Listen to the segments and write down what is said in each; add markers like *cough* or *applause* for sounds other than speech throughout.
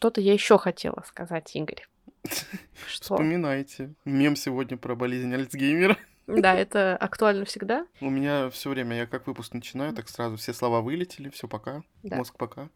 что-то я еще хотела сказать, Игорь. *laughs* Что? Вспоминайте. Мем сегодня про болезнь Альцгеймера. Да, *laughs* это актуально всегда. У меня все время, я как выпуск начинаю, так сразу все слова вылетели, все пока, да. мозг пока.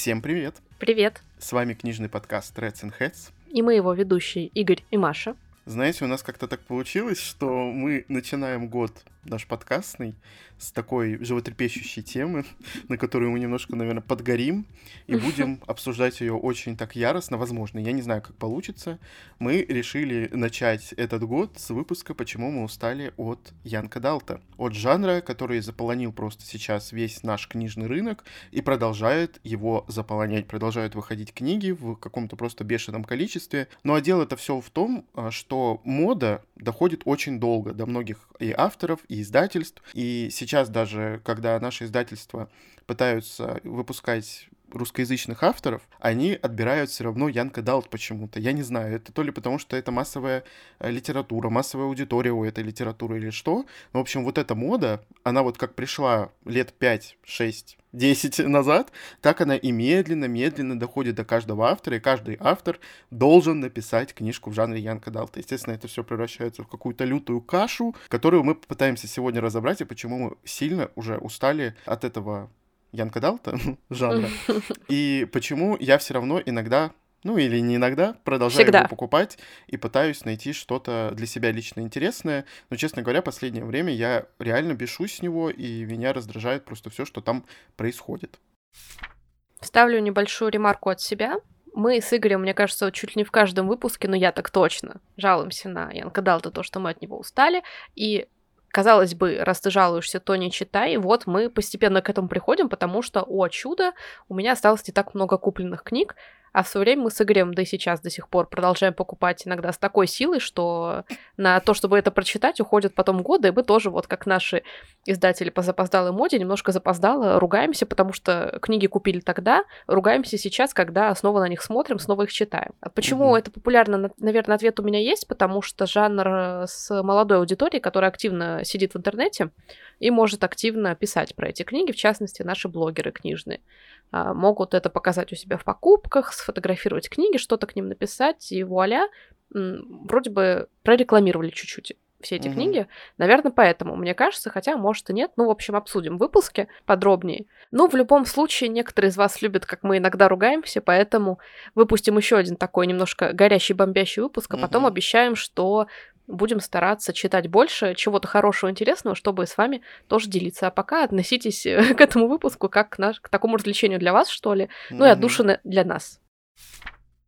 Всем привет! Привет! С вами книжный подкаст Reds and Heads. И мы его ведущие Игорь и Маша. Знаете, у нас как-то так получилось, что мы начинаем год наш подкастный с такой животрепещущей темы, *laughs* на которую мы немножко, наверное, подгорим и *laughs* будем обсуждать ее очень так яростно, возможно. Я не знаю, как получится. Мы решили начать этот год с выпуска «Почему мы устали от Янка Далта». От жанра, который заполонил просто сейчас весь наш книжный рынок и продолжает его заполонять. Продолжают выходить книги в каком-то просто бешеном количестве. Ну а дело это все в том, а, что мода доходит очень долго до многих и авторов, и издательств. И сейчас даже, когда наши издательства пытаются выпускать русскоязычных авторов, они отбирают все равно Янка Далт почему-то. Я не знаю, это то ли потому, что это массовая э, литература, массовая аудитория у этой литературы или что. Но, в общем, вот эта мода, она вот как пришла лет 5, 6, 10 назад, так она и медленно-медленно доходит до каждого автора, и каждый автор должен написать книжку в жанре Янка Далта. Естественно, это все превращается в какую-то лютую кашу, которую мы попытаемся сегодня разобрать, и почему мы сильно уже устали от этого Янка Далта *laughs* жанра, и почему я все равно иногда ну или не иногда, продолжаю Всегда. его покупать и пытаюсь найти что-то для себя лично интересное. Но, честно говоря, последнее время я реально бешусь с него, и меня раздражает просто все, что там происходит. Ставлю небольшую ремарку от себя. Мы с Игорем, мне кажется, чуть ли не в каждом выпуске, но я так точно, жалуемся на Янка Далта, то, что мы от него устали. И казалось бы, раз ты жалуешься, то не читай. Вот мы постепенно к этому приходим, потому что, о чудо, у меня осталось не так много купленных книг, а в свое время мы с Игорем до сейчас до сих пор продолжаем покупать иногда с такой силой, что на то, чтобы это прочитать, уходят потом годы, и мы тоже, вот как наши издатели по запоздалой моде, немножко запоздало ругаемся, потому что книги купили тогда, ругаемся сейчас, когда снова на них смотрим, снова их читаем. А почему mm-hmm. это популярно? Наверное, ответ у меня есть, потому что жанр с молодой аудиторией, которая активно сидит в интернете и может активно писать про эти книги, в частности, наши блогеры книжные. А, могут это показать у себя в покупках, сфотографировать книги, что-то к ним написать, и вуаля, вроде бы прорекламировали чуть-чуть все эти mm-hmm. книги. Наверное, поэтому, мне кажется, хотя, может, и нет. Ну, в общем, обсудим в выпуске подробнее. Ну, в любом случае, некоторые из вас любят, как мы иногда ругаемся, поэтому выпустим еще один такой немножко горящий, бомбящий выпуск, а потом mm-hmm. обещаем, что будем стараться читать больше чего-то хорошего, интересного, чтобы с вами тоже делиться. А пока относитесь э, *laughs* к этому выпуску как к, наш, к такому развлечению для вас, что ли, ну mm-hmm. и отдушины для нас.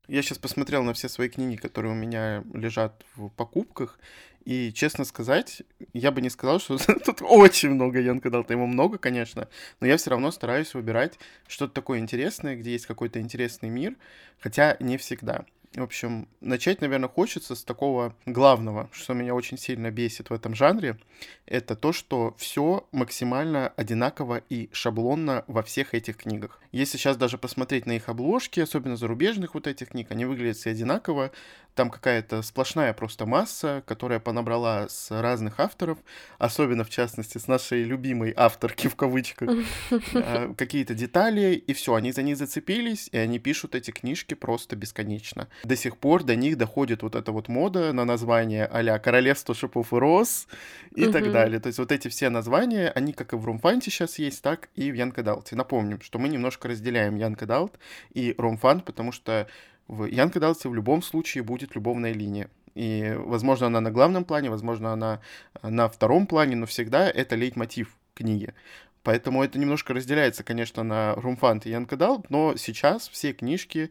Я сейчас посмотрел на все свои книги, которые у меня лежат в покупках, и, честно сказать, я бы не сказал, что *laughs* тут очень много Янка Далта. Ему много, конечно, но я все равно стараюсь выбирать что-то такое интересное, где есть какой-то интересный мир, хотя не всегда. В общем, начать, наверное, хочется с такого главного, что меня очень сильно бесит в этом жанре. Это то, что все максимально одинаково и шаблонно во всех этих книгах. Если сейчас даже посмотреть на их обложки, особенно зарубежных вот этих книг, они выглядят все одинаково. Там какая-то сплошная просто масса, которая понабрала с разных авторов, особенно в частности с нашей любимой авторки в кавычках, *laughs* а, какие-то детали, и все, они за них зацепились, и они пишут эти книжки просто бесконечно до сих пор до них доходит вот эта вот мода на название а-ля «Королевство шипов и роз» и так далее. То есть вот эти все названия, они как и в ромфанте сейчас есть, так и в Young Adult е. Напомним, что мы немножко разделяем Young Adult и ромфант, потому что в Young Adult е в любом случае будет любовная линия. И, возможно, она на главном плане, возможно, она на втором плане, но всегда это лейтмотив книги. Поэтому это немножко разделяется, конечно, на ромфант и Young Adult, но сейчас все книжки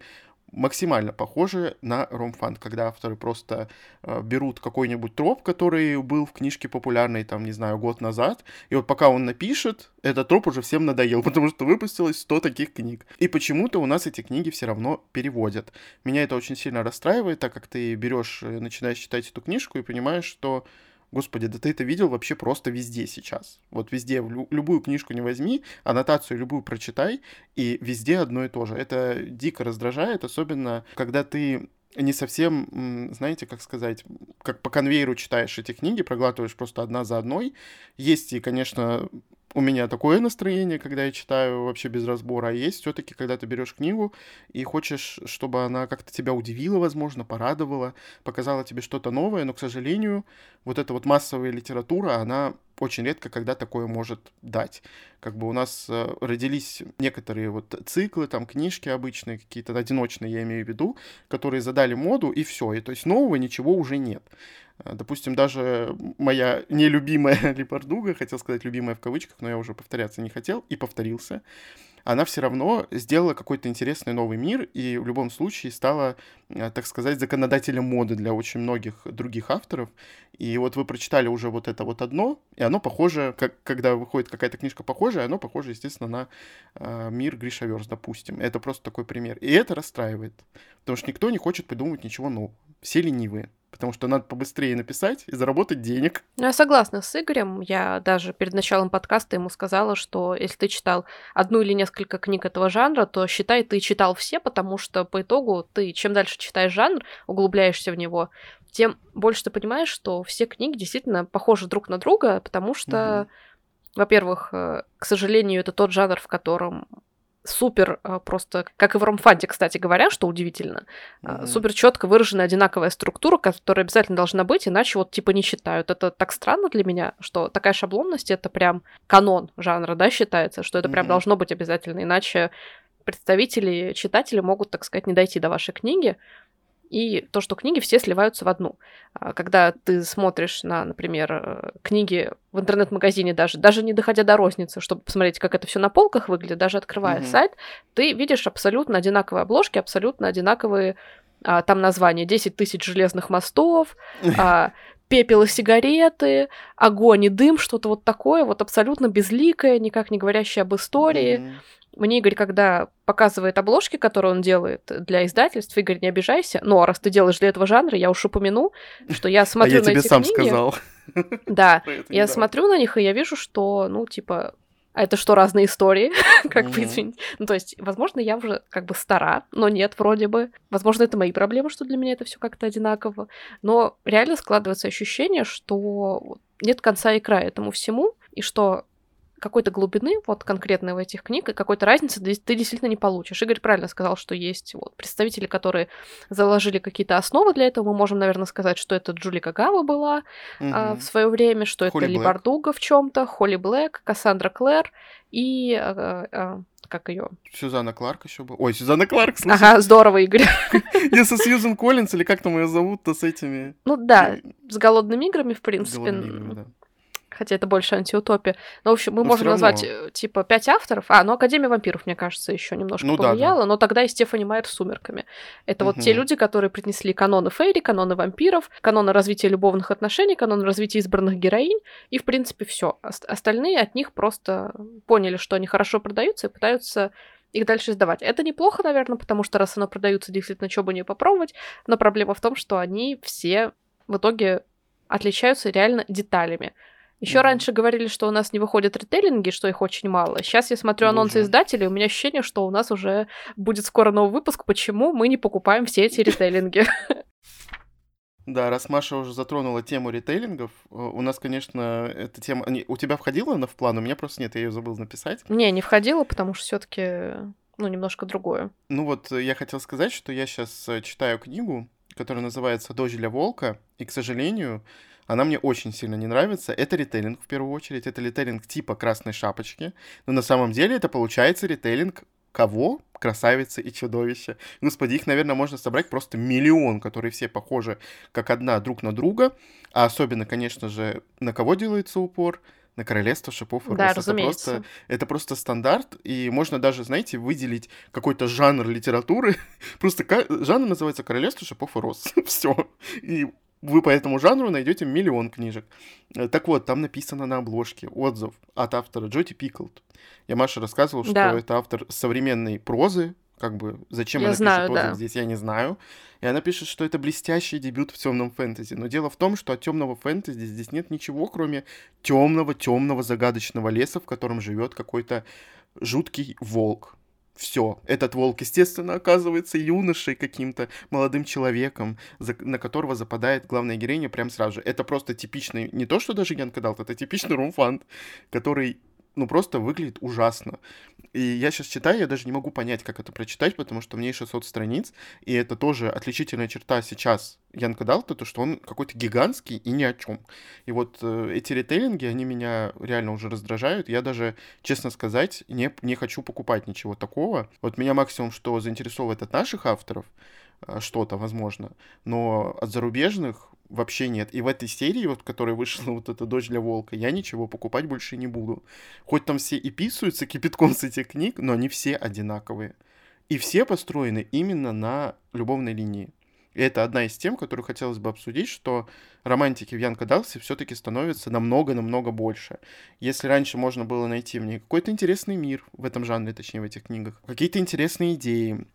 максимально похожи на ромфант, когда авторы просто э, берут какой-нибудь троп, который был в книжке популярной, там, не знаю, год назад, и вот пока он напишет, этот троп уже всем надоел, *laughs* потому что выпустилось 100 таких книг. И почему-то у нас эти книги все равно переводят. Меня это очень сильно расстраивает, так как ты берешь, начинаешь читать эту книжку и понимаешь, что Господи, да ты это видел вообще просто везде сейчас. Вот везде, любую книжку не возьми, аннотацию любую прочитай, и везде одно и то же. Это дико раздражает, особенно когда ты не совсем, знаете, как сказать, как по конвейеру читаешь эти книги, проглатываешь просто одна за одной. Есть и, конечно, у меня такое настроение, когда я читаю вообще без разбора, а есть все-таки, когда ты берешь книгу и хочешь, чтобы она как-то тебя удивила, возможно, порадовала, показала тебе что-то новое, но, к сожалению, вот эта вот массовая литература, она очень редко когда такое может дать. Как бы у нас э, родились некоторые вот циклы, там книжки обычные, какие-то одиночные, я имею в виду, которые задали моду, и все. И то есть нового ничего уже нет. Э, допустим, даже моя нелюбимая *laughs* Липардуга, хотел сказать любимая в кавычках, но я уже повторяться не хотел и повторился, она все равно сделала какой-то интересный новый мир и в любом случае стала, э, так сказать, законодателем моды для очень многих других авторов. И вот вы прочитали уже вот это вот одно, и оно похоже, как, когда выходит какая-то книжка похожая, оно похоже, естественно, на э, мир Гришаверс, допустим. Это просто такой пример. И это расстраивает, потому что никто не хочет придумывать ничего нового. Все ленивые потому что надо побыстрее написать и заработать денег. Ну, я согласна с Игорем. Я даже перед началом подкаста ему сказала, что если ты читал одну или несколько книг этого жанра, то считай, ты читал все, потому что по итогу ты, чем дальше читаешь жанр, углубляешься в него, тем больше ты понимаешь, что все книги действительно похожи друг на друга, потому что, угу. во-первых, э, к сожалению, это тот жанр, в котором супер а, просто, как и в Ромфанте, кстати говоря, что удивительно, mm-hmm. супер четко выраженная одинаковая структура, которая обязательно должна быть, иначе вот типа не считают. Это так странно для меня, что такая шаблонность это прям канон жанра, да, считается, что это mm-hmm. прям должно быть обязательно, иначе представители, читатели могут, так сказать, не дойти до вашей книги, и то, что книги все сливаются в одну. А, когда ты смотришь на, например, э, книги в интернет-магазине даже, даже не доходя до розницы, чтобы посмотреть, как это все на полках выглядит, даже открывая mm-hmm. сайт, ты видишь абсолютно одинаковые обложки, абсолютно одинаковые а, там названия. 10 тысяч железных мостов, а, пепел и сигареты, огонь и дым, что-то вот такое, вот абсолютно безликое, никак не говорящее об истории. Mm-hmm. Мне Игорь, когда показывает обложки, которые он делает для издательств, Игорь, не обижайся, но раз ты делаешь для этого жанра, я уж упомяну, что я смотрю а я на тебе эти сам книги. сказал. *laughs* Да, *laughs* я смотрю на них, и я вижу, что, ну, типа, а это что, разные истории? *laughs* как бы, извините. Ну, то есть, возможно, я уже как бы стара, но нет, вроде бы. Возможно, это мои проблемы, что для меня это все как-то одинаково. Но реально складывается ощущение, что нет конца и края этому всему, и что какой-то глубины, вот конкретно в этих книгах, какой-то разницы ты действительно не получишь. Игорь правильно сказал, что есть вот представители, которые заложили какие-то основы для этого. Мы можем, наверное, сказать, что это Джули Кагава была угу. а, в свое время, что Холли это Ли Бардуга в чем-то, Холли Блэк, Кассандра Клэр и а, а, как ее? Сюзанна Кларк еще была. Ой, Сюзанна Кларк, слушай. Ага, здорово, Игорь. *laughs* Я со Сьюзен Коллинс, или как там ее зовут-то с этими? Ну да, с голодными играми, в принципе. Играми, да хотя это больше антиутопия. Но, в общем, мы но можем назвать, э, типа, пять авторов. А, ну, Академия вампиров, мне кажется, еще немножко ну, повлияла, да, да. но тогда и Стефани Майер с «Сумерками». Это угу. вот те люди, которые принесли каноны Фейри, каноны вампиров, каноны развития любовных отношений, каноны развития избранных героинь, и, в принципе, все. Остальные от них просто поняли, что они хорошо продаются и пытаются их дальше сдавать. Это неплохо, наверное, потому что раз оно продается, действительно, что бы не попробовать, но проблема в том, что они все в итоге отличаются реально деталями. Еще mm-hmm. раньше говорили, что у нас не выходят ритейлинги, что их очень мало. Сейчас я смотрю анонсы Боже. издателей, у меня ощущение, что у нас уже будет скоро новый выпуск, почему мы не покупаем все эти ритейлинги. *laughs* Да, раз Маша уже затронула тему ритейлингов, э, у нас, конечно, эта тема... У тебя входила она в план? У меня просто нет, я ее забыл написать. Не, не входила, потому что все таки ну, немножко другое. Ну вот, э, я хотел сказать, что я сейчас э, читаю книгу, которая называется «Дождь для волка», и, к сожалению, она мне очень сильно не нравится. Это ритейлинг в первую очередь. Это ритейлинг типа «Красной шапочки». Но на самом деле это получается ритейлинг кого? Красавицы и чудовища. Господи, их, наверное, можно собрать просто миллион, которые все похожи как одна друг на друга. А особенно, конечно же, на кого делается упор? на королевство шипов и да, разумеется. Это просто, это просто стандарт, и можно даже, знаете, выделить какой-то жанр литературы. *laughs* Просто жанр называется королевство шипов и роз. *laughs* Все. И вы по этому жанру найдете миллион книжек. Э, так вот, там написано на обложке отзыв от автора Джоти Пиклд. Я Маше рассказывал, что да. это автор современной прозы, как бы зачем я она знаю, пишет отзыв да. здесь, я не знаю. И она пишет, что это блестящий дебют в темном фэнтези. Но дело в том, что от темного фэнтези здесь нет ничего, кроме темного, темного, загадочного леса, в котором живет какой-то жуткий волк. Все. Этот волк, естественно, оказывается юношей каким-то, молодым человеком, за, на которого западает главная героиня прям сразу же. Это просто типичный, не то что даже Янка Далт, это типичный румфант, который ну, просто выглядит ужасно. И я сейчас читаю, я даже не могу понять, как это прочитать, потому что меня 600 страниц, и это тоже отличительная черта сейчас Янка Далта, то, что он какой-то гигантский и ни о чем. И вот э, эти ритейлинги, они меня реально уже раздражают. Я даже, честно сказать, не, не хочу покупать ничего такого. Вот меня максимум, что заинтересовывает от наших авторов, что-то, возможно, но от зарубежных вообще нет. И в этой серии, вот, которая вышла, *laughs* вот эта «Дочь для волка», я ничего покупать больше не буду. Хоть там все и писаются кипятком с этих книг, но они все одинаковые. И все построены именно на любовной линии. И это одна из тем, которую хотелось бы обсудить, что романтики в Янка Далсе все-таки становится намного-намного больше. Если раньше можно было найти в ней какой-то интересный мир в этом жанре, точнее, в этих книгах, какие-то интересные идеи,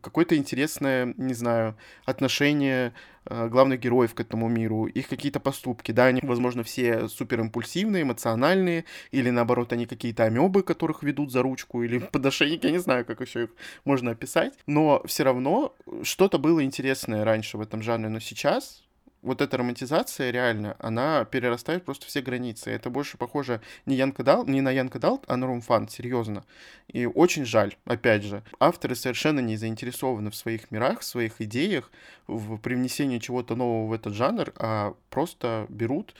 какое-то интересное, не знаю, отношение э, главных героев к этому миру, их какие-то поступки, да, они, возможно, все супер импульсивные, эмоциональные, или наоборот, они какие-то амебы, которых ведут за ручку, или *laughs* подошейники, я не знаю, как еще их можно описать, но все равно что-то было интересное раньше в этом жанре, но сейчас вот эта романтизация реально, она перерастает просто все границы. Это больше похоже не, Янка Дал, не на Янка Далт, а на Румфан, серьезно. И очень жаль, опять же, авторы совершенно не заинтересованы в своих мирах, в своих идеях, в привнесении чего-то нового в этот жанр, а просто берут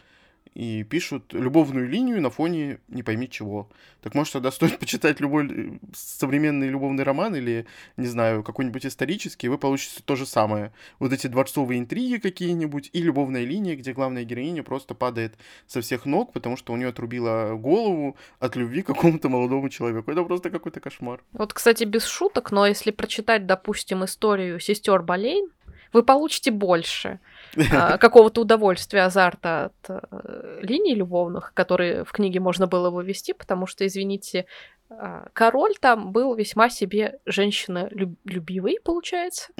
и пишут любовную линию на фоне не пойми чего. Так может тогда стоит *laughs* почитать любой э, современный любовный роман или, не знаю, какой-нибудь исторический, и вы получите то же самое. Вот эти дворцовые интриги какие-нибудь и любовная линия, где главная героиня просто падает со всех ног, потому что у нее отрубила голову от любви к какому-то молодому человеку. Это просто какой-то кошмар. Вот, кстати, без шуток, но если прочитать, допустим, историю сестер Болейн, вы получите больше *laughs* а, какого-то удовольствия, азарта от э, линий любовных, которые в книге можно было вывести, потому что, извините, а, король там был весьма себе женщина-любивый, получается.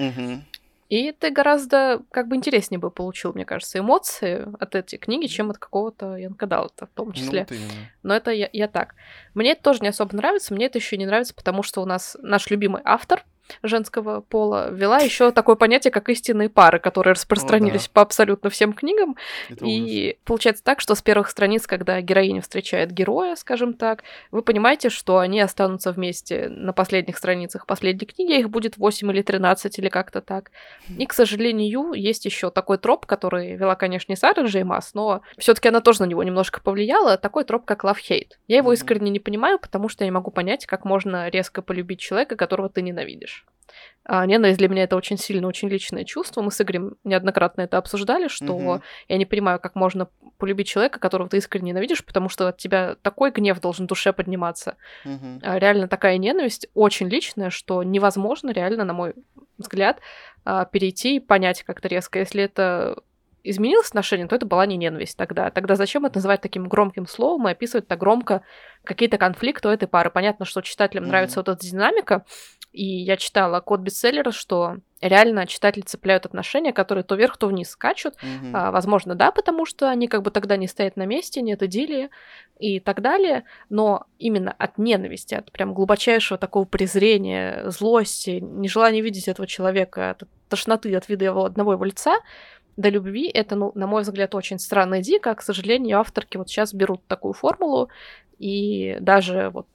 И ты гораздо как бы интереснее бы получил, мне кажется, эмоции от этой книги, чем от какого-то Янка Далта в том ну, числе. Ну, вот Но это я, я так. Мне это тоже не особо нравится, мне это еще не нравится, потому что у нас наш любимый автор женского пола ввела еще такое понятие, как истинные пары, которые распространились О, да. по абсолютно всем книгам. Это и ужас. получается так, что с первых страниц, когда героиня встречает героя, скажем так, вы понимаете, что они останутся вместе на последних страницах последней книги, их будет 8 или 13 или как-то так. И, к сожалению, есть еще такой троп, который вела, конечно, не Сара Джеймас, но все-таки она тоже на него немножко повлияла, такой троп, как love-hate. Я его искренне не понимаю, потому что я не могу понять, как можно резко полюбить человека, которого ты ненавидишь. А ненависть для меня это очень сильно, очень личное чувство. Мы с Игорем неоднократно это обсуждали, что угу. я не понимаю, как можно полюбить человека, которого ты искренне ненавидишь, потому что от тебя такой гнев должен в душе подниматься. Угу. А реально такая ненависть очень личная, что невозможно реально, на мой взгляд, а, перейти и понять как-то резко. Если это изменилось отношение, то это была не ненависть тогда. Тогда зачем это называть таким громким словом и описывать так громко какие-то конфликты у этой пары? Понятно, что читателям mm-hmm. нравится вот эта динамика, и я читала код бестселлера, что реально читатели цепляют отношения, которые то вверх, то вниз скачут. Mm-hmm. А, возможно, да, потому что они как бы тогда не стоят на месте, нет идиллии и так далее. Но именно от ненависти, от прям глубочайшего такого презрения, злости, нежелания видеть этого человека, от тошноты от вида его одного его лица, до любви, это, ну, на мой взгляд, очень странно и дико. К сожалению, авторки вот сейчас берут такую формулу, и даже вот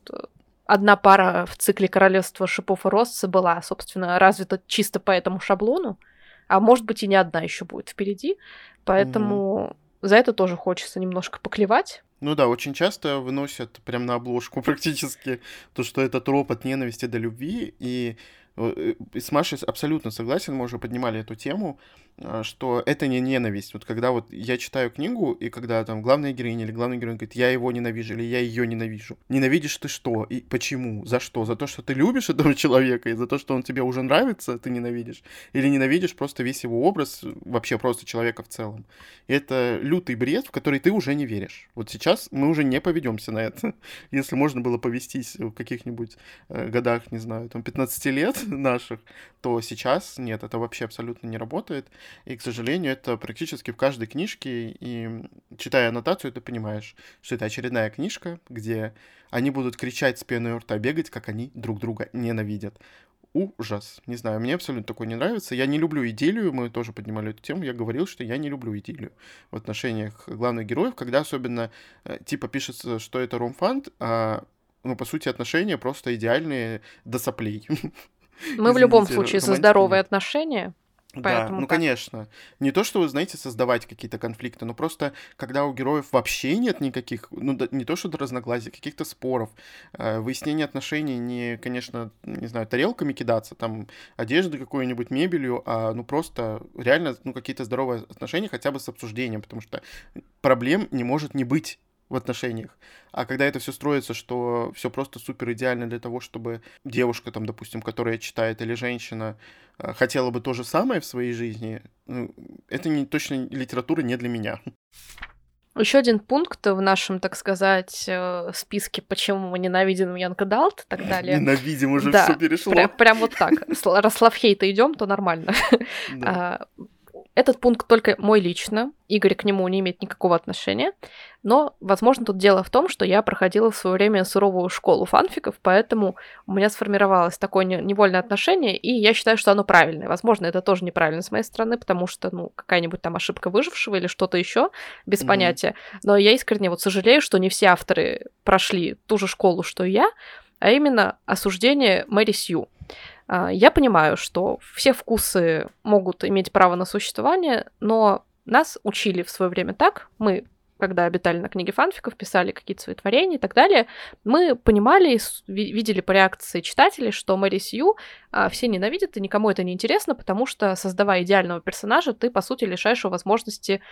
одна пара в цикле Королевства шипов и роз была, собственно, развита чисто по этому шаблону, а может быть и не одна еще будет впереди, поэтому mm-hmm. за это тоже хочется немножко поклевать. Ну да, очень часто выносят прям на обложку *laughs* практически то, что это троп от ненависти до любви, и Э, с Машей абсолютно согласен, мы уже поднимали эту тему, что это не ненависть. Вот когда вот я читаю книгу, и когда там главная героиня или главный герой говорит, я его ненавижу, или я ее ненавижу. Ненавидишь ты что? И почему? За что? За то, что ты любишь этого *laughs* человека, и за то, что он тебе уже нравится, ты ненавидишь? Или ненавидишь просто весь его образ, вообще просто человека в целом? И это лютый бред, в который ты уже не веришь. Вот сейчас мы уже не поведемся на это. *laughs* Если можно было повестись в каких-нибудь э, годах, не знаю, там, 15 лет, *laughs* наших, то сейчас нет, это вообще абсолютно не работает. И, к сожалению, это практически в каждой книжке. И читая аннотацию, ты понимаешь, что это очередная книжка, где они будут кричать с пеной у рта, бегать, как они друг друга ненавидят ужас. Не знаю, мне абсолютно такое не нравится. Я не люблю идиллию, мы тоже поднимали эту тему. Я говорил, что я не люблю идиллию в отношениях главных героев, когда особенно э, типа пишется, что это ромфанд, а ну, по сути, отношения просто идеальные до соплей. Мы в любом случае за здоровые отношения. Поэтому да, ну так. конечно. Не то, что вы знаете, создавать какие-то конфликты, но просто когда у героев вообще нет никаких, ну да, не то, что разногласий, каких-то споров, э, выяснение отношений не, конечно, не знаю, тарелками кидаться, там, одежды какой-нибудь, мебелью, а ну просто реально, ну какие-то здоровые отношения хотя бы с обсуждением, потому что проблем не может не быть в отношениях. А когда это все строится, что все просто супер идеально для того, чтобы девушка, там, допустим, которая читает, или женщина э, хотела бы то же самое в своей жизни, ну, это не, точно литература не для меня. Еще один пункт в нашем, так сказать, э, списке, почему мы ненавидим Янка Далт и так *laughs* далее. Ненавидим, уже да, все перешло. Прям, прям вот так. Раз лавхейта идем, то нормально. Да. Этот пункт только мой лично, Игорь к нему не имеет никакого отношения, но, возможно, тут дело в том, что я проходила в свое время суровую школу фанфиков, поэтому у меня сформировалось такое невольное отношение, и я считаю, что оно правильное. Возможно, это тоже неправильно с моей стороны, потому что, ну, какая-нибудь там ошибка выжившего или что-то еще, без mm-hmm. понятия. Но я искренне вот сожалею, что не все авторы прошли ту же школу, что и я, а именно осуждение Мэри Сью. А, я понимаю, что все вкусы могут иметь право на существование, но нас учили в свое время так, мы когда обитали на книге фанфиков, писали какие-то свои творения и так далее, мы понимали и видели по реакции читателей, что Мэри Сью а, все ненавидят, и никому это не интересно, потому что, создавая идеального персонажа, ты, по сути, лишаешь его возможности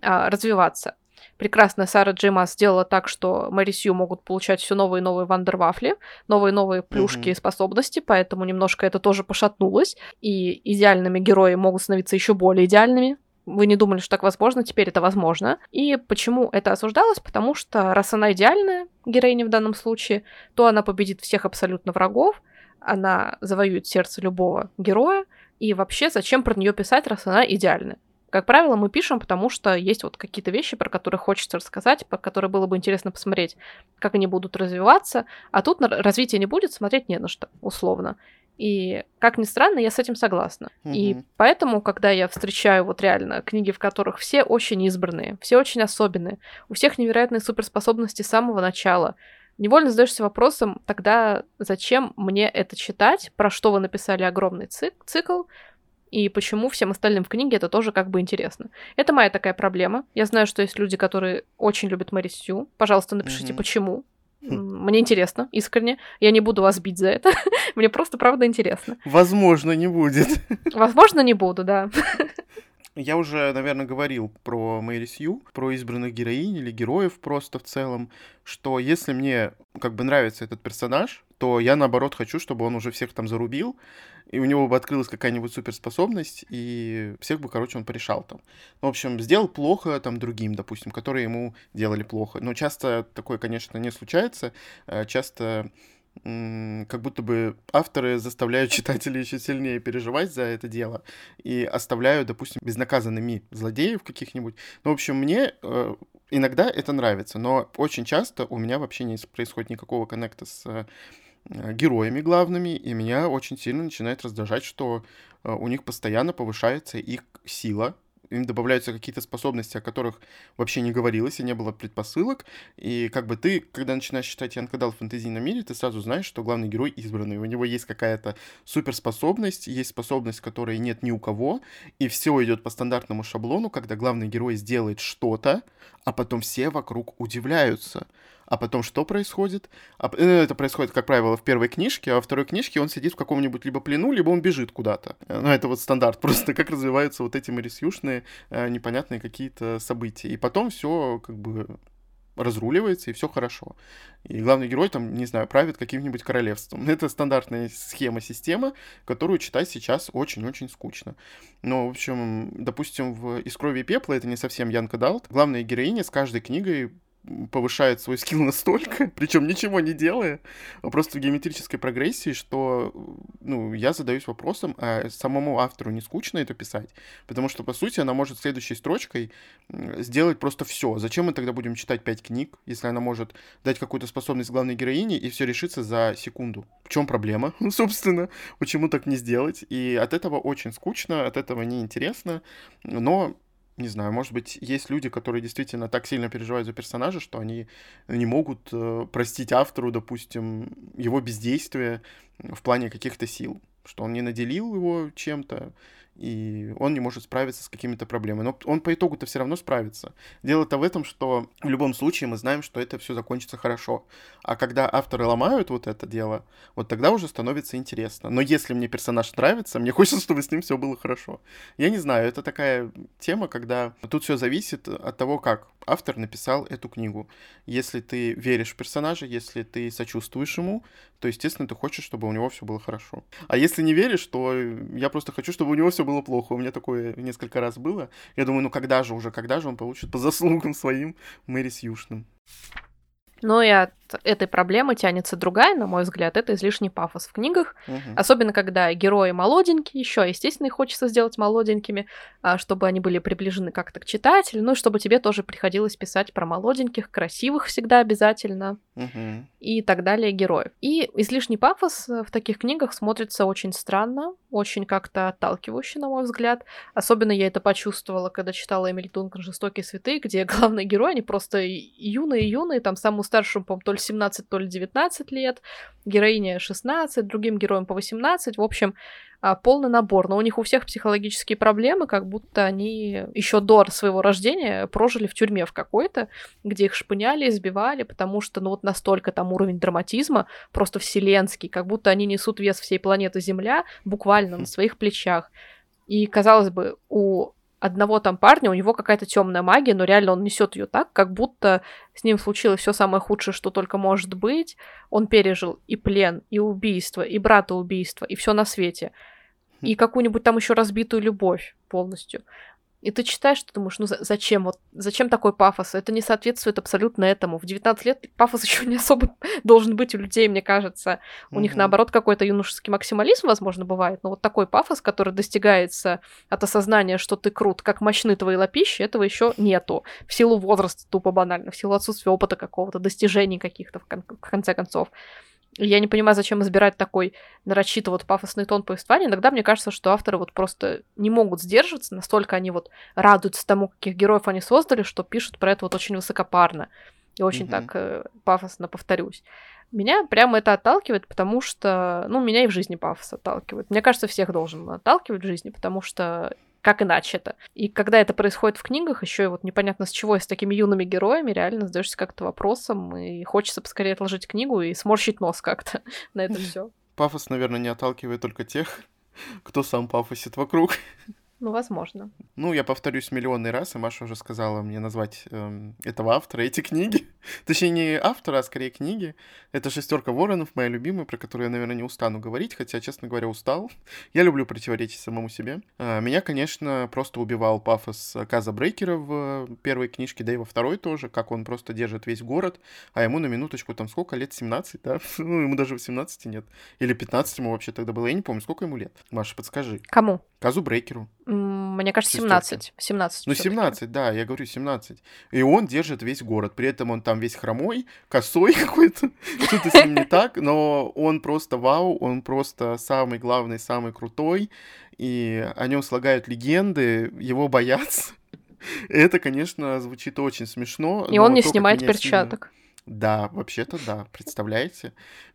а, развиваться прекрасная Сара Джима сделала так, что Мэри Сью могут получать все новые и новые вандервафли, новые и новые плюшки mm-hmm. и способности, поэтому немножко это тоже пошатнулось, и идеальными герои могут становиться еще более идеальными, вы не думали, что так возможно, теперь это возможно. И почему это осуждалось? Потому что раз она идеальная, героиня в данном случае, то она победит всех абсолютно врагов, она завоюет сердце любого героя, и вообще зачем про нее писать, раз она идеальная? Как правило, мы пишем, потому что есть вот какие-то вещи, про которые хочется рассказать, про которые было бы интересно посмотреть, как они будут развиваться, а тут развития не будет, смотреть не на что, условно. И, как ни странно, я с этим согласна. Mm-hmm. И поэтому, когда я встречаю вот реально книги, в которых все очень избранные, все очень особенные, у всех невероятные суперспособности с самого начала, невольно задаешься вопросом, тогда зачем мне это читать, про что вы написали огромный цик- цикл, и почему всем остальным в книге это тоже как бы интересно. Это моя такая проблема. Я знаю, что есть люди, которые очень любят Мэри Сью. Пожалуйста, напишите, mm-hmm. почему. Хм. Мне интересно, искренне. Я не буду вас бить за это. *laughs* Мне просто правда интересно. Возможно, не будет. Возможно, не буду, да. *laughs* Я уже, наверное, говорил про Мэри Сью, про избранных героинь или героев просто в целом, что если мне как бы нравится этот персонаж, то я наоборот хочу, чтобы он уже всех там зарубил, и у него бы открылась какая-нибудь суперспособность, и всех бы, короче, он порешал там. В общем, сделал плохо там другим, допустим, которые ему делали плохо. Но часто такое, конечно, не случается. Э, часто как будто бы авторы заставляют *laughs* читателей еще сильнее переживать за это дело и оставляют, допустим, безнаказанными злодеев каких-нибудь. Ну, в общем, мне э, иногда это нравится, но очень часто у меня вообще не происходит никакого коннекта с э, героями главными, и меня очень сильно начинает раздражать, что э, у них постоянно повышается их сила, им добавляются какие-то способности, о которых вообще не говорилось и не было предпосылок. И как бы ты, когда начинаешь читать Ян Кадал в фэнтезийном мире, ты сразу знаешь, что главный герой избранный. У него есть какая-то суперспособность, есть способность, которой нет ни у кого, и все идет по стандартному шаблону, когда главный герой сделает что-то, а потом все вокруг удивляются. А потом что происходит? А, э, это происходит, как правило, в первой книжке, а во второй книжке он сидит в каком-нибудь либо плену, либо он бежит куда-то. Э, ну, это вот стандарт. *laughs* Просто как развиваются вот эти марисюшные э, непонятные какие-то события. И потом все как бы разруливается, и все хорошо. И главный герой там, не знаю, правит каким-нибудь королевством. *laughs* Это стандартная схема, система, которую читать сейчас очень-очень скучно. Но, в общем, допустим, в «Из крови и пепла» это не совсем Янка Далт. Главная героиня с каждой книгой повышает свой скилл *laughs* настолько, причем ничего не делая, а просто в геометрической прогрессии, что ну, я задаюсь вопросом, а самому автору не скучно это писать? Потому что, по сути, она может следующей строчкой сделать просто все. Зачем мы тогда будем читать пять книг, если она может дать какую-то способность главной героине и все решится за секунду? В чем проблема, *laughs* собственно? Почему так не сделать? И от этого очень скучно, от этого неинтересно, но не знаю, может быть, есть люди, которые действительно так сильно переживают за персонажа, что они не могут э, простить автору, допустим, его бездействие в плане каких-то сил, что он не наделил его чем-то, и он не может справиться с какими-то проблемами. Но он по итогу-то все равно справится. Дело-то в этом, что в любом случае мы знаем, что это все закончится хорошо. А когда авторы ломают вот это дело, вот тогда уже становится интересно. Но если мне персонаж нравится, мне *laughs* хочется, чтобы с ним все было хорошо. Я не знаю, это такая тема, когда тут все зависит от того, как автор написал эту книгу. Если ты веришь в персонажа, если ты сочувствуешь ему, то, естественно, ты хочешь, чтобы у него все было хорошо. А если не веришь, то я просто хочу, чтобы у него все было плохо. У меня такое несколько раз было. Я думаю, ну когда же уже, когда же он получит по *laughs* заслугам своим Мэри Сьюшным. Но и от этой проблемы тянется другая, на мой взгляд, это излишний пафос в книгах, угу. особенно когда герои молоденькие, еще, естественно, их хочется сделать молоденькими, а, чтобы они были приближены как-то к читателю, ну и чтобы тебе тоже приходилось писать про молоденьких, красивых всегда обязательно, угу. и так далее героев. И излишний пафос в таких книгах смотрится очень странно, очень как-то отталкивающе, на мой взгляд. Особенно я это почувствовала, когда читала Эмили Дункан «Жестокие святые», где *laughs* главные герои, они просто юные-юные, там самому старшему, по то ли 17, то ли 19 лет, героине 16, другим героям по 18, в общем, полный набор. Но у них у всех психологические проблемы, как будто они еще до своего рождения прожили в тюрьме в какой-то, где их шпыняли, избивали, потому что, ну вот настолько там уровень драматизма просто вселенский, как будто они несут вес всей планеты Земля буквально на своих плечах. И, казалось бы, у одного там парня, у него какая-то темная магия, но реально он несет ее так, как будто с ним случилось все самое худшее, что только может быть. Он пережил и плен, и убийство, и брата убийство, и все на свете. И какую-нибудь там еще разбитую любовь полностью. И ты читаешь, ты думаешь, ну зачем вот, зачем такой пафос? Это не соответствует абсолютно этому. В 19 лет пафос *laughs* еще не особо должен быть у людей, мне кажется. У mm-hmm. них, наоборот, какой-то юношеский максимализм, возможно, бывает. Но вот такой пафос, который достигается от осознания, что ты крут, как мощны твои лапищи, этого еще нету. В силу возраста, тупо банально, в силу отсутствия опыта какого-то, достижений каких-то, в, кон- в конце концов. Я не понимаю, зачем избирать такой нарочито вот пафосный тон повествования. Иногда мне кажется, что авторы вот просто не могут сдерживаться, настолько они вот радуются тому, каких героев они создали, что пишут про это вот очень высокопарно и очень mm-hmm. так э, пафосно повторюсь. Меня прямо это отталкивает, потому что, ну, меня и в жизни пафос отталкивает. Мне кажется, всех должен отталкивать в жизни, потому что как иначе это? И когда это происходит в книгах, еще и вот непонятно с чего, и с такими юными героями, реально задаешься как-то вопросом, и хочется поскорее отложить книгу и сморщить нос как-то *laughs* на это все. Пафос, наверное, не отталкивает только тех, кто сам пафосит вокруг. Ну, возможно. Ну, я повторюсь миллионный раз, и Маша уже сказала мне назвать эм, этого автора, эти книги. *laughs* Точнее, не автора, а скорее книги. Это «Шестерка воронов», моя любимая, про которую я, наверное, не устану говорить, хотя, честно говоря, устал. *laughs* Я люблю противоречить самому себе. А, меня, конечно, просто убивал пафос Каза Брейкера в первой книжке, да и во второй тоже, как он просто держит весь город, а ему на минуточку там сколько лет? 17, да? *laughs* Ну, ему даже 18 нет. Или 15 ему вообще тогда было, я не помню, сколько ему лет. Маша, подскажи. Кому? Казу Брейкеру. Мне кажется, 17. 17 ну, 17, да, я говорю 17. И он держит весь город. При этом он там весь хромой, косой *laughs* какой-то. Что-то с ним не так, но он просто вау, он просто самый главный, самый крутой. И о нем слагают легенды, его боятся. *laughs* Это, конечно, звучит очень смешно. И он не снимает перчаток. Сильно... Да, вообще-то да, представляете?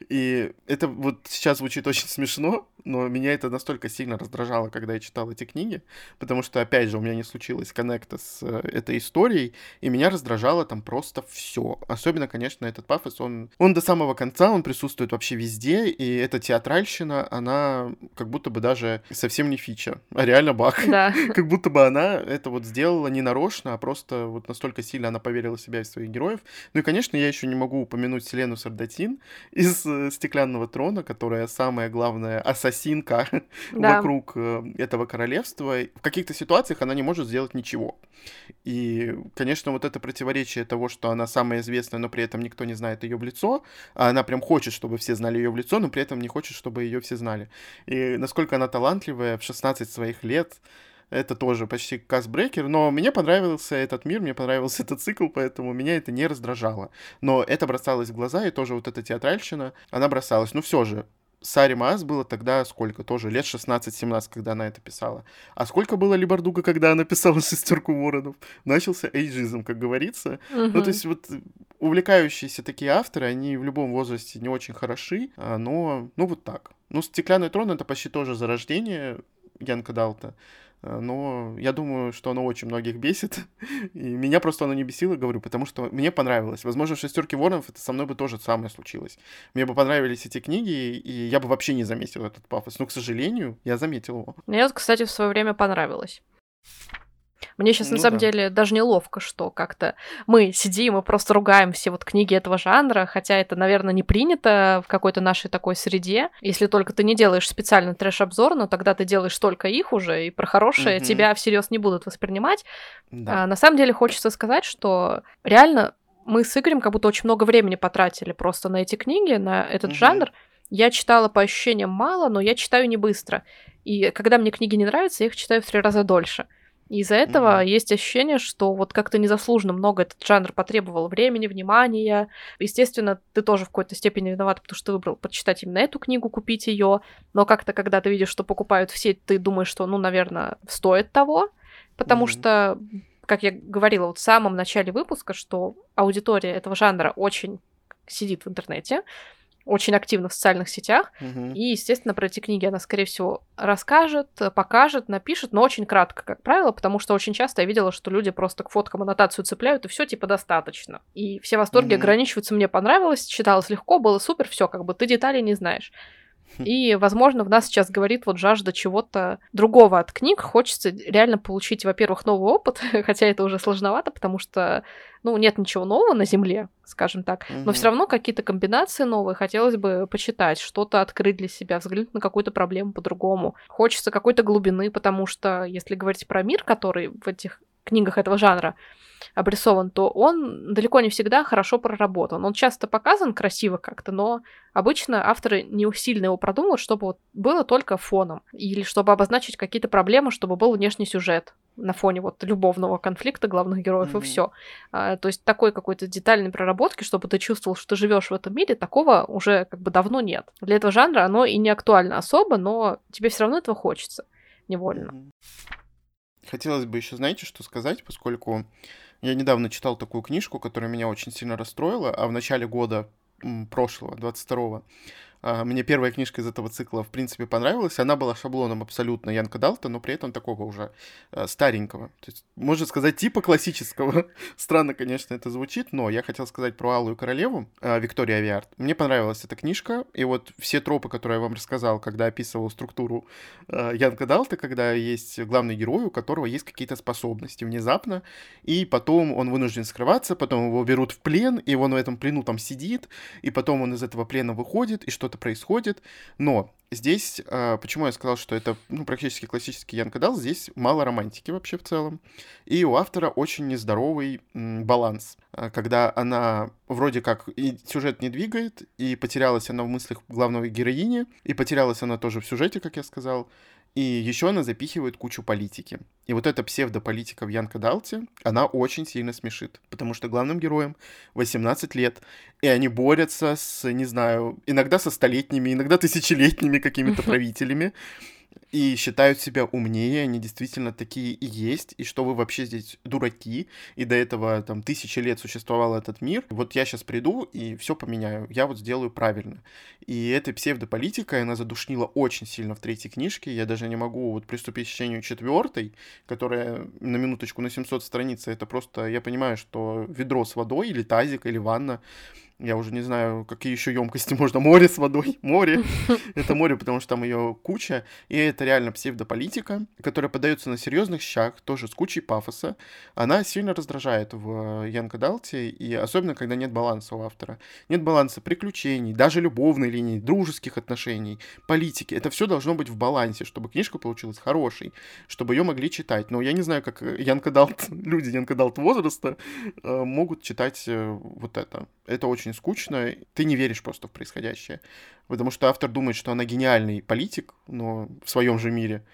И это вот сейчас звучит очень смешно, но меня это настолько сильно раздражало, когда я читал эти книги, потому что, опять же, у меня не случилось коннекта с э, этой историей, и меня раздражало там просто все. Особенно, конечно, этот пафос, он, он до самого конца, он присутствует вообще везде, и эта театральщина, она как будто бы даже совсем не фича, а реально баг. Да. *laughs* Как будто бы она это вот сделала не нарочно, а просто вот настолько сильно она поверила в себя и в своих героев. Ну и, конечно, я еще еще не могу упомянуть Селену Сардатин из э, «Стеклянного трона», которая самая главная ассасинка *laughs* да. вокруг э, этого королевства. В каких-то ситуациях она не может сделать ничего. И, конечно, вот это противоречие того, что она самая известная, но при этом никто не знает ее в лицо, а она прям хочет, чтобы все знали ее в лицо, но при этом не хочет, чтобы ее все знали. И насколько она талантливая в 16 своих лет, это тоже почти касбрекер, но мне понравился этот мир, мне понравился этот цикл, поэтому меня это не раздражало. Но это бросалось в глаза, и тоже вот эта театральщина, она бросалась. Но все же, Саре Маас было тогда сколько? Тоже лет 16-17, когда она это писала. А сколько было Либардуга, когда она писала «Шестерку воронов»? Начался эйджизм, как говорится. Угу. Ну, то есть вот увлекающиеся такие авторы, они в любом возрасте не очень хороши, а, но, ну, вот так. Ну, «Стеклянный трон» — это почти тоже зарождение Янка Далта. Э, но я думаю, что оно очень многих бесит. *laughs* И меня просто оно не бесило, говорю, потому что мне понравилось. Возможно, в шестерке воронов это со мной бы тоже самое случилось. Мне бы понравились эти книги, и я бы вообще не заметил этот пафос. Но, к сожалению, я заметил его. Мне вот, кстати, в свое время понравилось. Мне сейчас, ну, на самом да. деле, даже неловко, что как-то мы сидим и просто ругаем все вот книги этого жанра, хотя это, наверное, не принято в какой-то нашей такой среде. Если только ты не делаешь специально трэш-обзор, но тогда ты делаешь только их уже, и про хорошее угу. тебя всерьез не будут воспринимать. Да. А, на самом деле хочется сказать, что реально мы с Игорем как будто очень много времени потратили просто на эти книги, на этот угу. жанр. Я читала по ощущениям мало, но я читаю не быстро. И когда мне книги не нравятся, я их читаю в три раза дольше. Из-за этого mm-hmm. есть ощущение, что вот как-то незаслуженно много этот жанр потребовал времени, внимания. Естественно, ты тоже в какой-то степени виноват, потому что ты выбрал почитать именно эту книгу, купить ее. Но как-то, когда ты видишь, что покупают все, ты думаешь, что, ну, наверное, стоит того. Потому mm-hmm. что, как я говорила вот в самом начале выпуска, что аудитория этого жанра очень сидит в интернете, очень активно в социальных сетях. Угу. И, естественно, про эти книги она, скорее всего, расскажет, покажет, напишет, но очень кратко, как правило, потому что очень часто я видела, что люди просто к фоткам аннотацию цепляют, и все типа достаточно. И все восторги угу. ограничиваются, мне понравилось, читалось легко, было супер, все, как бы ты деталей не знаешь. *laughs* И, возможно, в нас сейчас говорит вот жажда чего-то другого от книг. Хочется реально получить, во-первых, новый опыт, *laughs* хотя это уже сложновато, потому что, ну, нет ничего нового на Земле, скажем так. Но все равно какие-то комбинации новые хотелось бы почитать, что-то открыть для себя, взглянуть на какую-то проблему по-другому. Хочется какой-то глубины, потому что, если говорить про мир, который в этих книгах этого жанра, обрисован, то он далеко не всегда хорошо проработан. Он часто показан красиво как-то, но обычно авторы не усиленно его продумывают, чтобы вот было только фоном, или чтобы обозначить какие-то проблемы, чтобы был внешний сюжет на фоне вот любовного конфликта главных героев mm-hmm. и все. А, то есть такой какой-то детальной проработки, чтобы ты чувствовал, что ты живешь в этом мире, такого уже как бы давно нет. Для этого жанра оно и не актуально особо, но тебе все равно этого хочется невольно. Mm-hmm. Хотелось бы еще, знаете, что сказать, поскольку я недавно читал такую книжку, которая меня очень сильно расстроила, а в начале года прошлого, 22-го, а, мне первая книжка из этого цикла, в принципе, понравилась. Она была шаблоном абсолютно Янка Далта, но при этом такого уже а, старенького. То есть, можно сказать, типа классического. *laughs* Странно, конечно, это звучит, но я хотел сказать про Алую Королеву, а, Виктория Авиард. Мне понравилась эта книжка, и вот все тропы, которые я вам рассказал, когда описывал структуру Янка Далта, когда есть главный герой, у которого есть какие-то способности внезапно, и потом он вынужден скрываться, потом его берут в плен, и он в этом плену там сидит, и потом он из этого плена выходит, и что что-то происходит, но здесь, э, почему я сказал, что это ну, практически классический Ян Кадал, здесь мало романтики вообще в целом, и у автора очень нездоровый баланс, а, когда она вроде как и сюжет не двигает, и потерялась она в мыслях главной героини, и потерялась она тоже в сюжете, как я сказал, и еще она запихивает кучу политики. И вот эта псевдополитика в Янка Далте, она очень сильно смешит. Потому что главным героям 18 лет, и они борются с, не знаю, иногда со столетними, иногда тысячелетними какими-то правителями и считают себя умнее, они действительно такие и есть, и что вы вообще здесь дураки, и до этого там тысячи лет существовал этот мир, вот я сейчас приду и все поменяю, я вот сделаю правильно. И эта псевдополитика, она задушнила очень сильно в третьей книжке, я даже не могу вот приступить к чтению четвертой, которая на минуточку на 700 страниц, это просто, я понимаю, что ведро с водой или тазик или ванна, Я уже не знаю, какие еще емкости *laughs* можно. Море с водой. Море. *laughs* Это море, потому что там ее куча. И это реально псевдополитика, которая подается на серьезных щах, тоже с кучей пафоса. Она сильно раздражает в Янка Далте, и особенно, когда нет баланса у автора. Нет баланса приключений, даже любовной линии, дружеских отношений, политики. Это все должно быть в балансе, чтобы книжка получилась хорошей, чтобы ее могли читать. Но я не знаю, как Янка Далт, *laughs* люди Янка Далт возраста э, могут читать э, вот это. Это очень скучно, ты не веришь просто в происходящее. Потому что автор думает, что она гениальный политик, но в своем же мире.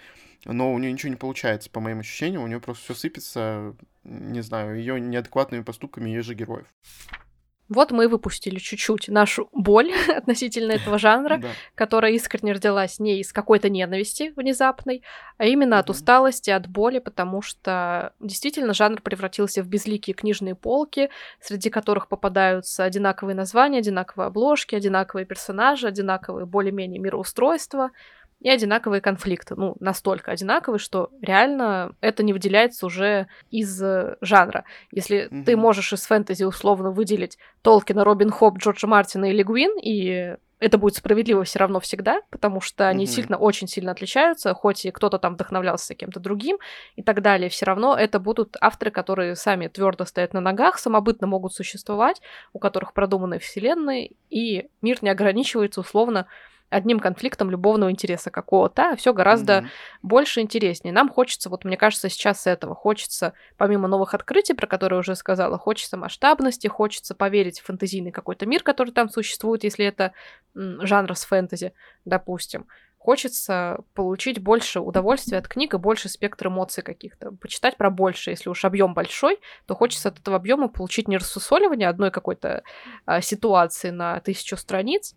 Но у нее ничего не получается, по моим ощущениям. У нее просто все сыпется, не знаю, ее неадекватными поступками ее же героев. Вот мы выпустили чуть-чуть нашу боль *laughs* относительно этого жанра, да. которая искренне родилась не из какой-то ненависти внезапной, а именно mm-hmm. от усталости, от боли, потому что действительно жанр превратился в безликие книжные полки, среди которых попадаются одинаковые названия, одинаковые обложки, одинаковые персонажи, одинаковые более-менее мироустройства — и одинаковые конфликты. Ну, настолько одинаковые, что реально это не выделяется уже из э, жанра. Если mm-hmm. ты можешь из фэнтези условно выделить Толкина, Робин Хоп, Джорджа Мартина или Гвин, и это будет справедливо все равно всегда, потому что они mm-hmm. действительно очень сильно отличаются, хоть и кто-то там вдохновлялся кем-то другим и так далее, все равно это будут авторы, которые сами твердо стоят на ногах, самобытно могут существовать, у которых продуманы вселенные, и мир не ограничивается условно одним конфликтом любовного интереса какого-то, а все гораздо mm-hmm. больше интереснее. Нам хочется, вот мне кажется, сейчас этого хочется, помимо новых открытий, про которые уже сказала, хочется масштабности, хочется поверить в фэнтезийный какой-то мир, который там существует, если это жанр с фэнтези, допустим. Хочется получить больше удовольствия от книг и больше спектр эмоций каких-то. Почитать про больше. Если уж объем большой, то хочется от этого объема получить не рассусоливание одной какой-то а, ситуации на тысячу страниц,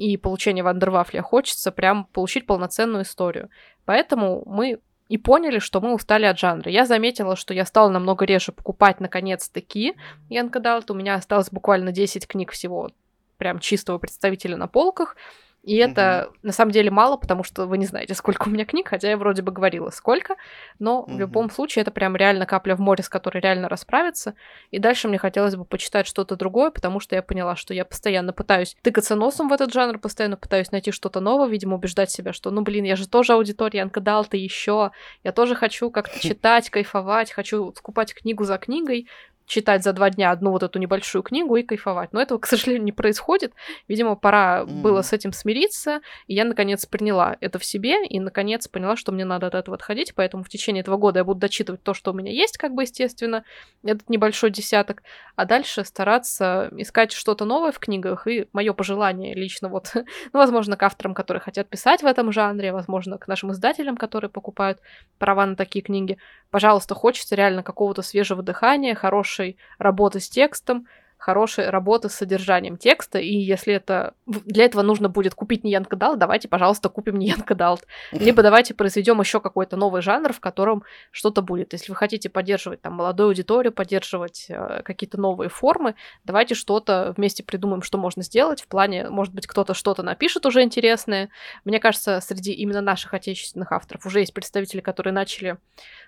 и получения вандервафля, хочется прям получить полноценную историю. Поэтому мы и поняли, что мы устали от жанра. Я заметила, что я стала намного реже покупать, наконец-таки, Янка Далт. У меня осталось буквально 10 книг всего, прям чистого представителя на полках. И это угу. на самом деле мало, потому что вы не знаете, сколько у меня книг, хотя я вроде бы говорила, сколько. Но угу. в любом случае это прям реально капля в море, с которой реально расправиться. И дальше мне хотелось бы почитать что-то другое, потому что я поняла, что я постоянно пытаюсь тыкаться носом в этот жанр, постоянно пытаюсь найти что-то новое, видимо, убеждать себя, что, ну, блин, я же тоже аудитория Янка Далта еще. Я тоже хочу как-то *laughs* читать, кайфовать, хочу скупать книгу за книгой, читать за два дня одну вот эту небольшую книгу и кайфовать. Но этого, к сожалению, не происходит. Видимо, пора mm. было с этим смириться, и я, наконец, приняла это в себе, и, наконец, поняла, что мне надо от этого отходить, поэтому в течение этого года я буду дочитывать то, что у меня есть, как бы, естественно, этот небольшой десяток, а дальше стараться искать что-то новое в книгах, и мое пожелание лично вот, *laughs* ну, возможно, к авторам, которые хотят писать в этом жанре, возможно, к нашим издателям, которые покупают права на такие книги, пожалуйста, хочется реально какого-то свежего дыхания, хорошей работы с текстом, хорошей работы с содержанием текста, и если это для этого нужно будет купить не Янка Далт, давайте, пожалуйста, купим не Янка Далт. Либо давайте произведем еще какой-то новый жанр, в котором что-то будет. Если вы хотите поддерживать там молодую аудиторию, поддерживать э, какие-то новые формы, давайте что-то вместе придумаем, что можно сделать. В плане, может быть, кто-то что-то напишет уже интересное. Мне кажется, среди именно наших отечественных авторов уже есть представители, которые начали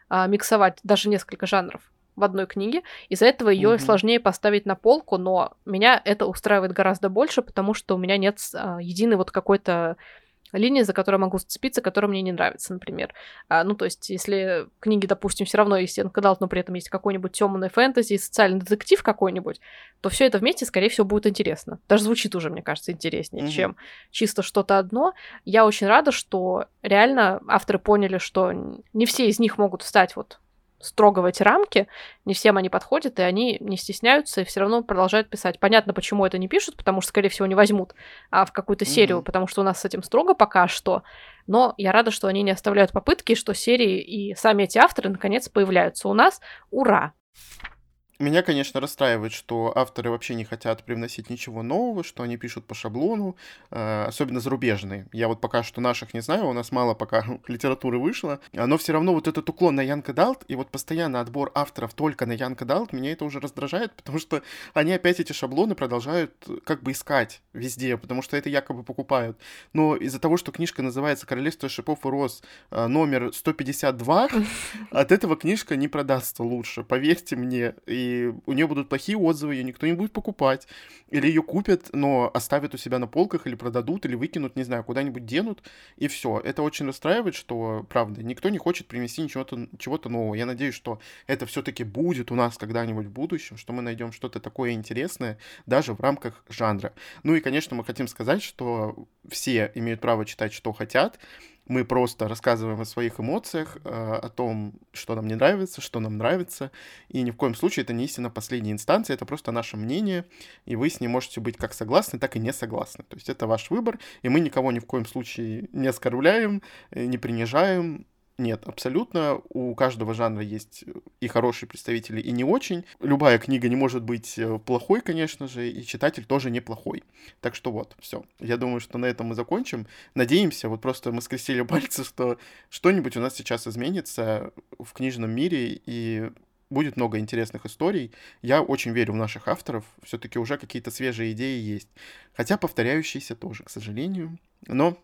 э, миксовать даже несколько жанров в одной книге. Из-за этого ее mm-hmm. сложнее поставить на полку, но меня это устраивает гораздо больше, потому что у меня нет а, единой вот какой-то линии, за которой могу зацепиться, которая мне не нравится, например. А, ну, то есть, если в книге, допустим, все равно есть Энкадалт, но при этом есть какой-нибудь темный фэнтези, социальный детектив какой-нибудь, то все это вместе, скорее всего, будет интересно. Даже звучит уже, мне кажется, интереснее, mm-hmm. чем чисто что-то одно. Я очень рада, что реально авторы поняли, что не все из них могут встать вот строго в эти рамки, не всем они подходят, и они не стесняются и все равно продолжают писать. Понятно, почему это не пишут, потому что, скорее всего, не возьмут а в какую-то серию, mm-hmm. потому что у нас с этим строго пока что. Но я рада, что они не оставляют попытки, что серии и сами эти авторы наконец появляются у нас. Ура! Меня, конечно, расстраивает, что авторы вообще не хотят привносить ничего нового, что они пишут по шаблону, э, особенно зарубежные. Я вот пока что наших не знаю, у нас мало пока *laughs* литературы вышло, но все равно вот этот уклон на Янка Далт и вот постоянно отбор авторов только на Янка Далт, меня это уже раздражает, *laughs* потому что они опять эти шаблоны продолжают как бы искать везде, потому что это якобы покупают. Но из-за того, что книжка называется «Королевство шипов и роз» э, номер 152, *laughs* от этого книжка не продастся лучше, поверьте мне. И у нее будут плохие отзывы, ее никто не будет покупать, или ее купят, но оставят у себя на полках, или продадут, или выкинут, не знаю, куда-нибудь денут, и все. Это очень расстраивает, что, правда, никто не хочет принести чего-то чего нового. Я надеюсь, что это все-таки будет у нас когда-нибудь в будущем, что мы найдем что-то такое интересное, даже в рамках жанра. Ну и, конечно, мы хотим сказать, что все имеют право читать, что хотят, мы просто рассказываем о своих эмоциях, э, о том, что нам не нравится, что нам нравится. И ни в коем случае это не истина последней инстанции, это просто наше мнение, и вы с ним можете быть как согласны, так и не согласны. То есть это ваш выбор, и мы никого ни в коем случае не оскорбляем, э, не принижаем, нет, абсолютно. У каждого жанра есть и хорошие представители, и не очень. Любая книга не может быть э, плохой, конечно же, и читатель тоже неплохой. Так что вот, все. Я думаю, что на этом мы закончим. Надеемся, вот просто мы скрестили *laughs* пальцы, что что-нибудь у нас сейчас изменится в книжном мире, и будет много интересных историй. Я очень верю в наших авторов. Все-таки уже какие-то свежие идеи есть. Хотя повторяющиеся тоже, к сожалению. Но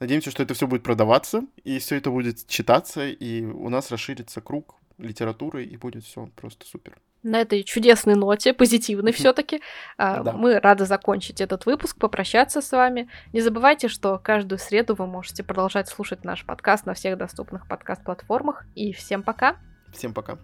Надеемся, что это все будет продаваться, и все это будет читаться, и у нас расширится круг литературы, и будет все просто супер. На этой чудесной ноте, позитивной все-таки, а, мы рады закончить этот выпуск, попрощаться с вами. Не забывайте, что каждую среду вы можете продолжать слушать наш подкаст на всех доступных подкаст-платформах. И всем пока. Всем пока.